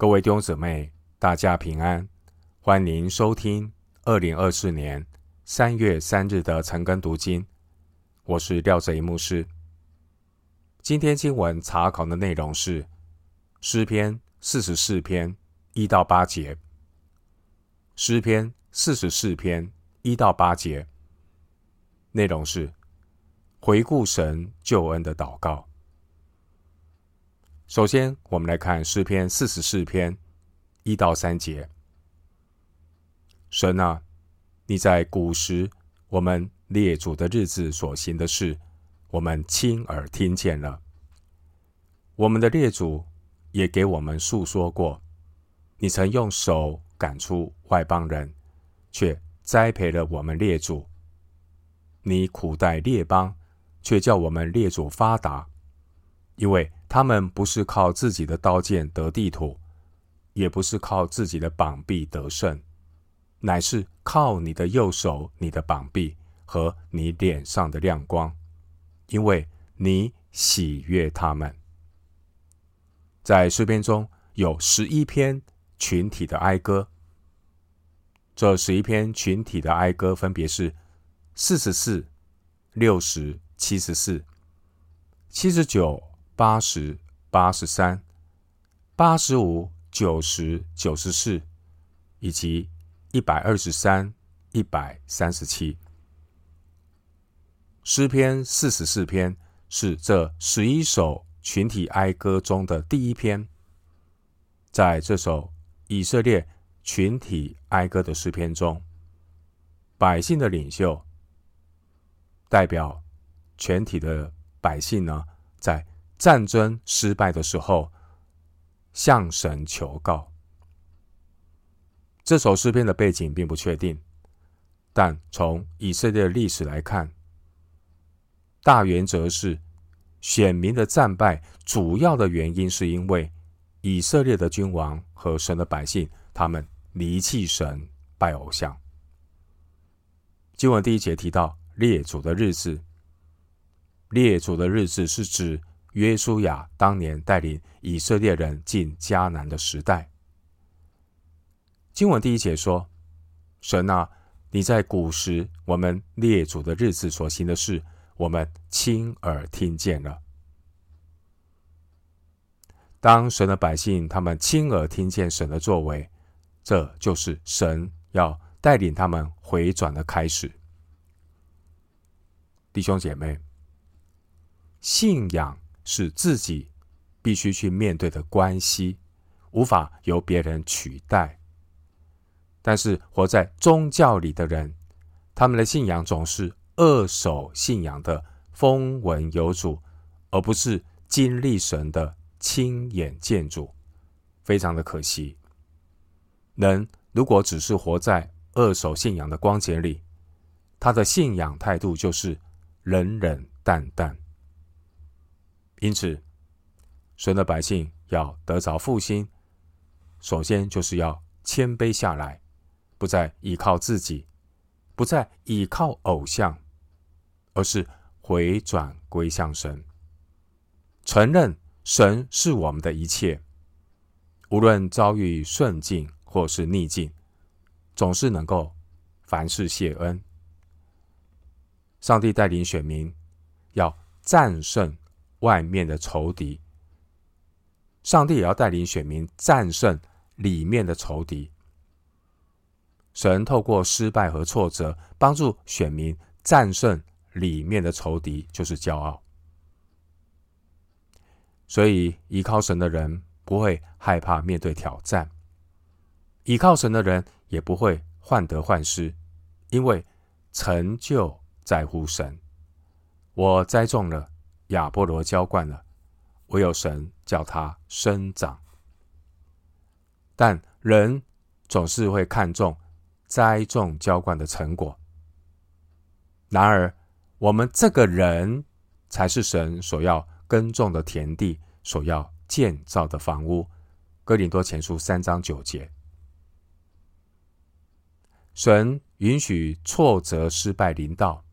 各位弟兄姊妹，大家平安，欢迎收听二零二四年三月三日的晨更读经。我是廖哲一牧师。今天经文查考的内容是诗篇四十四篇一到八节。诗篇四十四篇一到八节内容是回顾神救恩的祷告。首先，我们来看诗篇四十四篇一到三节。神啊，你在古时我们列祖的日子所行的事，我们亲耳听见了。我们的列祖也给我们述说过，你曾用手赶出外邦人，却栽培了我们列祖。你苦待列邦，却叫我们列祖发达，因为。他们不是靠自己的刀剑得地土，也不是靠自己的膀臂得胜，乃是靠你的右手、你的膀臂和你脸上的亮光，因为你喜悦他们。在诗篇中有十一篇群体的哀歌，这十一篇群体的哀歌分别是四十四、六十、七十四、七十九。八十八十三、八十五、九十九十四，以及一百二十三、一百三十七。诗篇四十四篇是这十一首群体哀歌中的第一篇。在这首以色列群体哀歌的诗篇中，百姓的领袖代表全体的百姓呢，在战争失败的时候，向神求告。这首诗篇的背景并不确定，但从以色列的历史来看，大原则是选民的战败主要的原因是因为以色列的君王和神的百姓，他们离弃神，拜偶像。经文第一节提到列祖的日子，列祖的日子是指。约书亚当年带领以色列人进迦南的时代，经文第一节说：“神啊，你在古时我们列祖的日子所行的事，我们亲耳听见了。”当神的百姓他们亲耳听见神的作为，这就是神要带领他们回转的开始。弟兄姐妹，信仰。是自己必须去面对的关系，无法由别人取代。但是活在宗教里的人，他们的信仰总是二手信仰的风闻有主，而不是经历神的亲眼见主，非常的可惜。人如果只是活在二手信仰的光景里，他的信仰态度就是冷冷淡淡。因此，神的百姓要得着复兴，首先就是要谦卑下来，不再依靠自己，不再依靠偶像，而是回转归向神，承认神是我们的一切。无论遭遇顺境或是逆境，总是能够凡事谢恩。上帝带领选民要战胜。外面的仇敌，上帝也要带领选民战胜里面的仇敌。神透过失败和挫折，帮助选民战胜里面的仇敌，就是骄傲。所以，依靠神的人不会害怕面对挑战，依靠神的人也不会患得患失，因为成就在乎神。我栽种了。亚波罗浇灌了，唯有神叫它生长。但人总是会看重栽种浇灌的成果。然而，我们这个人才是神所要耕种的田地，所要建造的房屋。哥林多前书三章九节，神允许挫折、失败临到，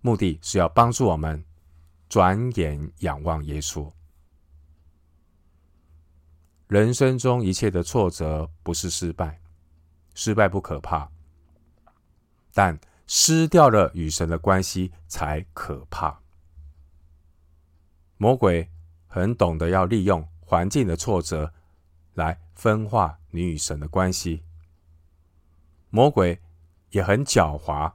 目的是要帮助我们。转眼仰望耶稣，人生中一切的挫折不是失败，失败不可怕，但失掉了与神的关系才可怕。魔鬼很懂得要利用环境的挫折来分化你与神的关系。魔鬼也很狡猾，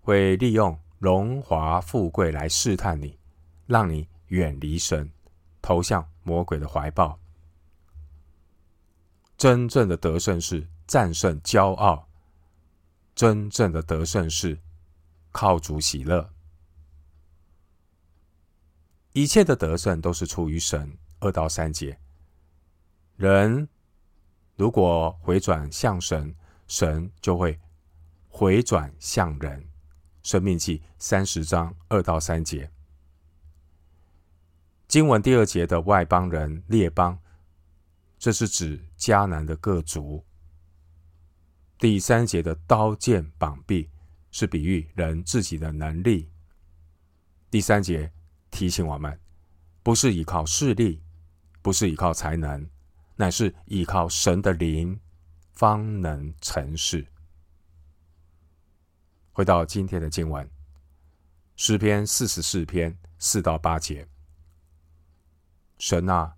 会利用荣华富贵来试探你，让你远离神，投向魔鬼的怀抱。真正的得胜是战胜骄傲，真正的得胜是靠主喜乐。一切的得胜都是出于神。二到三节，人如果回转向神，神就会回转向人。生命记三十章二到三节。经文第二节的外邦人、列邦，这是指迦南的各族。第三节的刀剑膀臂，是比喻人自己的能力。第三节提醒我们，不是依靠势力，不是依靠才能，乃是依靠神的灵，方能成事。回到今天的经文，诗篇四十四篇四到八节：神啊，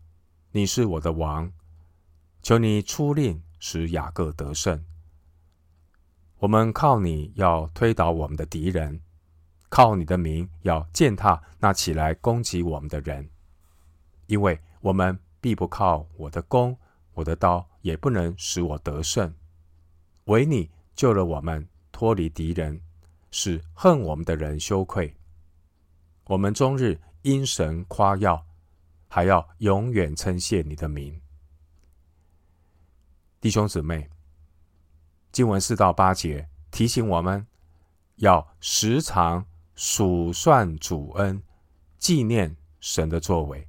你是我的王，求你出令使雅各得胜。我们靠你要推倒我们的敌人，靠你的名要践踏那起来攻击我们的人。因为我们必不靠我的弓，我的刀也不能使我得胜。唯你救了我们，脱离敌人，使恨我们的人羞愧。我们终日因神夸耀，还要永远称谢你的名。弟兄姊妹，经文四到八节提醒我们，要时常数算主恩，纪念神的作为。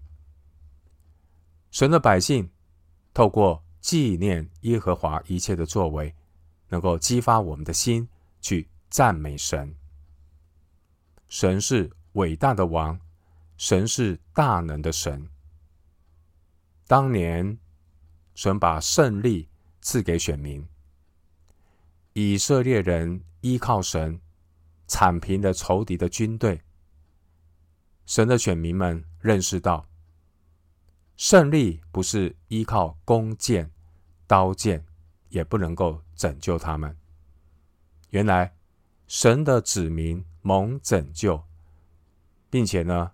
神的百姓透过纪念耶和华一切的作为，能够激发我们的心去赞美神。神是伟大的王，神是大能的神。当年神把胜利赐给选民，以色列人依靠神铲平了仇敌的军队。神的选民们认识到。胜利不是依靠弓箭、刀剑，也不能够拯救他们。原来神的子民蒙拯救，并且呢，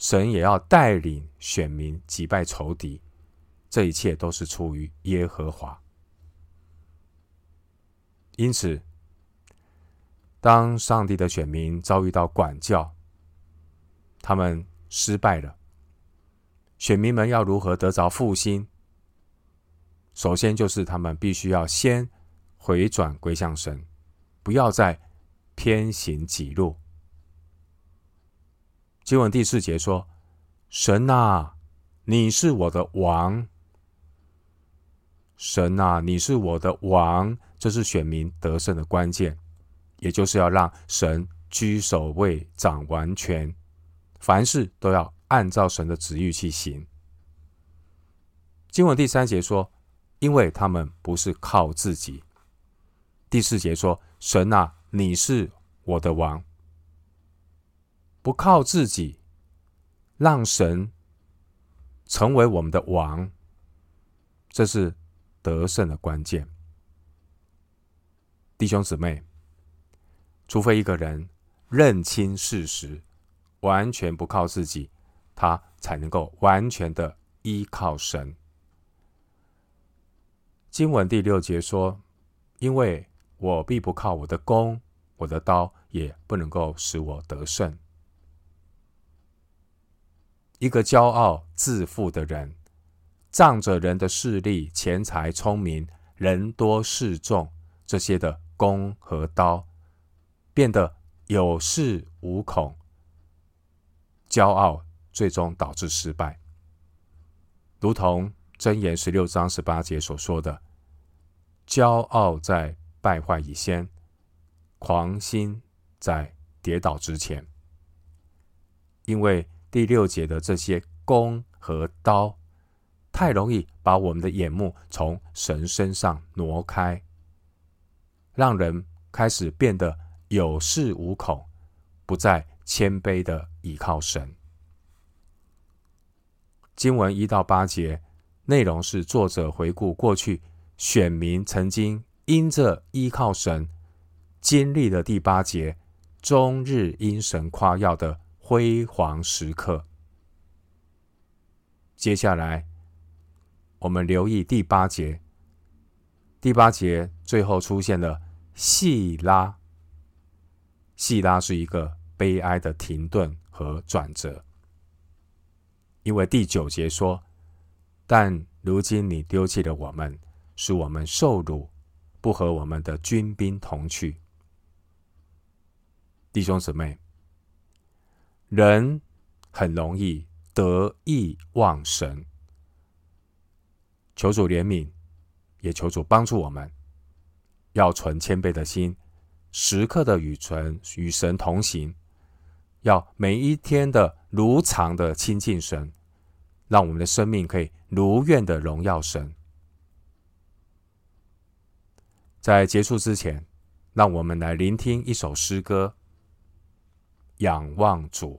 神也要带领选民击败仇敌。这一切都是出于耶和华。因此，当上帝的选民遭遇到管教，他们失败了。选民们要如何得着复兴？首先就是他们必须要先回转归向神，不要再偏行己路。经文第四节说：“神啊，你是我的王。神啊，你是我的王。”这是选民得胜的关键，也就是要让神居首位、掌完全，凡事都要。按照神的旨意去行。经文第三节说：“因为他们不是靠自己。”第四节说：“神啊，你是我的王。”不靠自己，让神成为我们的王，这是得胜的关键。弟兄姊妹，除非一个人认清事实，完全不靠自己。他才能够完全的依靠神。经文第六节说：“因为我必不靠我的弓，我的刀也不能够使我得胜。”一个骄傲自负的人，仗着人的势力、钱财、聪明、人多势众这些的弓和刀，变得有恃无恐，骄傲。最终导致失败，如同箴言十六章十八节所说的：“骄傲在败坏以先，狂心在跌倒之前。”因为第六节的这些弓和刀，太容易把我们的眼目从神身上挪开，让人开始变得有恃无恐，不再谦卑的倚靠神。经文一到八节内容是作者回顾过去选民曾经因着依靠神，经历了第八节终日因神夸耀的辉煌时刻。接下来，我们留意第八节。第八节最后出现了细拉，细拉是一个悲哀的停顿和转折。因为第九节说：“但如今你丢弃了我们，使我们受辱，不和我们的军兵同去。”弟兄姊妹，人很容易得意忘神，求主怜悯，也求主帮助我们，要存谦卑的心，时刻的与存与神同行。要每一天的如常的亲近神，让我们的生命可以如愿的荣耀神。在结束之前，让我们来聆听一首诗歌《仰望主》。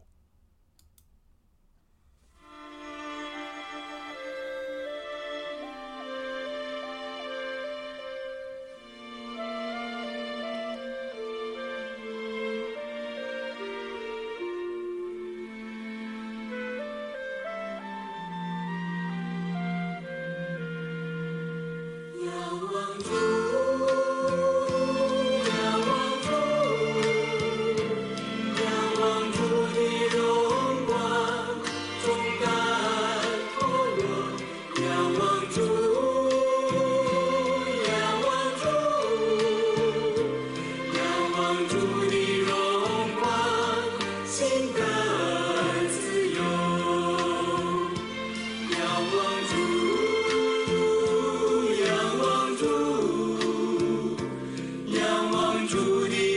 to the